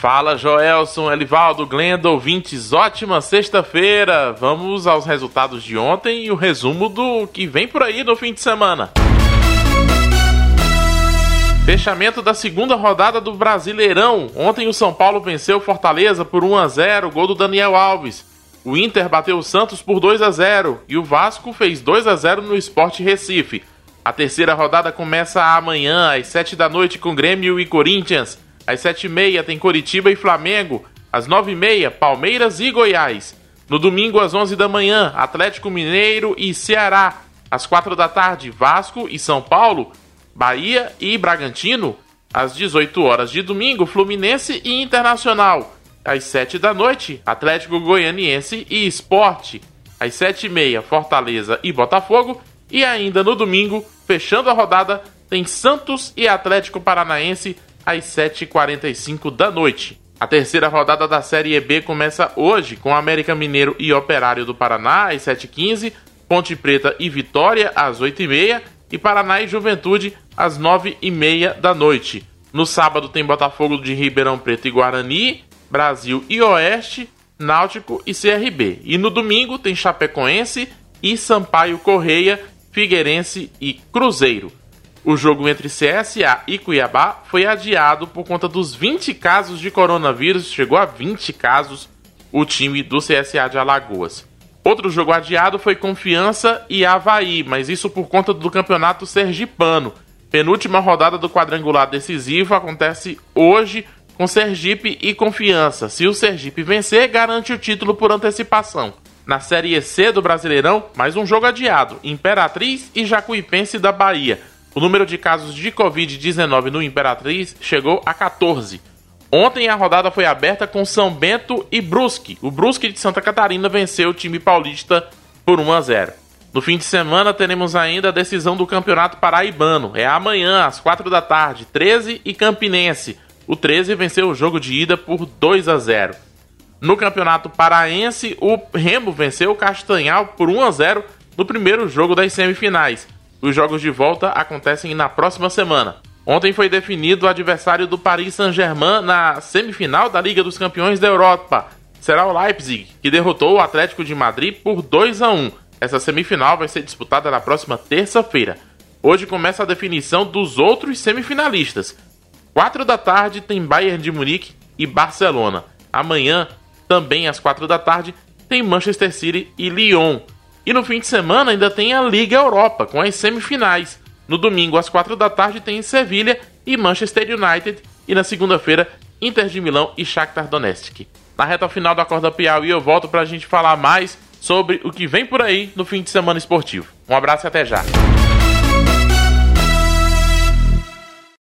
Fala Joelson, Elivaldo, Glenda, ouvintes, ótima sexta-feira! Vamos aos resultados de ontem e o resumo do que vem por aí no fim de semana. Fechamento da segunda rodada do Brasileirão. Ontem o São Paulo venceu Fortaleza por 1 a 0, gol do Daniel Alves. O Inter bateu o Santos por 2 a 0 e o Vasco fez 2 a 0 no Sport Recife. A terceira rodada começa amanhã às 7 da noite com Grêmio e Corinthians. Às 7h30 tem Coritiba e Flamengo. Às 9h30, Palmeiras e Goiás. No domingo, às 11 da manhã, Atlético Mineiro e Ceará. Às 4 da tarde, Vasco e São Paulo. Bahia e Bragantino. Às 18 horas de domingo, Fluminense e Internacional. Às 7 da noite, Atlético Goianiense e Esporte. Às 7h30, Fortaleza e Botafogo. E ainda no domingo, fechando a rodada, tem Santos e Atlético Paranaense às 7h45 da noite. A terceira rodada da Série B começa hoje com América Mineiro e Operário do Paraná às 7h15, Ponte Preta e Vitória às 8h30 e Paraná e Juventude às 9h30 da noite. No sábado tem Botafogo de Ribeirão Preto e Guarani, Brasil e Oeste, Náutico e CRB. E no domingo tem Chapecoense e Sampaio Correia, Figueirense e Cruzeiro. O jogo entre CSA e Cuiabá foi adiado por conta dos 20 casos de coronavírus, chegou a 20 casos o time do CSA de Alagoas. Outro jogo adiado foi Confiança e Havaí, mas isso por conta do campeonato sergipano. Penúltima rodada do quadrangular decisivo acontece hoje com Sergipe e Confiança. Se o Sergipe vencer, garante o título por antecipação. Na Série C do Brasileirão, mais um jogo adiado: Imperatriz e Jacuipense da Bahia. O número de casos de Covid-19 no Imperatriz chegou a 14. Ontem a rodada foi aberta com São Bento e Brusque. O Brusque de Santa Catarina venceu o time paulista por 1 a 0. No fim de semana teremos ainda a decisão do Campeonato Paraibano. É amanhã às 4 da tarde, 13 e Campinense. O 13 venceu o jogo de ida por 2 a 0. No Campeonato Paraense, o Remo venceu o Castanhal por 1 a 0 no primeiro jogo das semifinais. Os jogos de volta acontecem na próxima semana. Ontem foi definido o adversário do Paris Saint-Germain na semifinal da Liga dos Campeões da Europa. Será o Leipzig, que derrotou o Atlético de Madrid por 2 a 1. Essa semifinal vai ser disputada na próxima terça-feira. Hoje começa a definição dos outros semifinalistas. 4 da tarde tem Bayern de Munique e Barcelona. Amanhã, também às 4 da tarde, tem Manchester City e Lyon. E no fim de semana ainda tem a Liga Europa, com as semifinais. No domingo, às 4 da tarde, tem Sevilha e Manchester United. E na segunda-feira, Inter de Milão e Shakhtar Donetsk. Na reta final da Corda Piauí, eu volto para a gente falar mais sobre o que vem por aí no fim de semana esportivo. Um abraço e até já!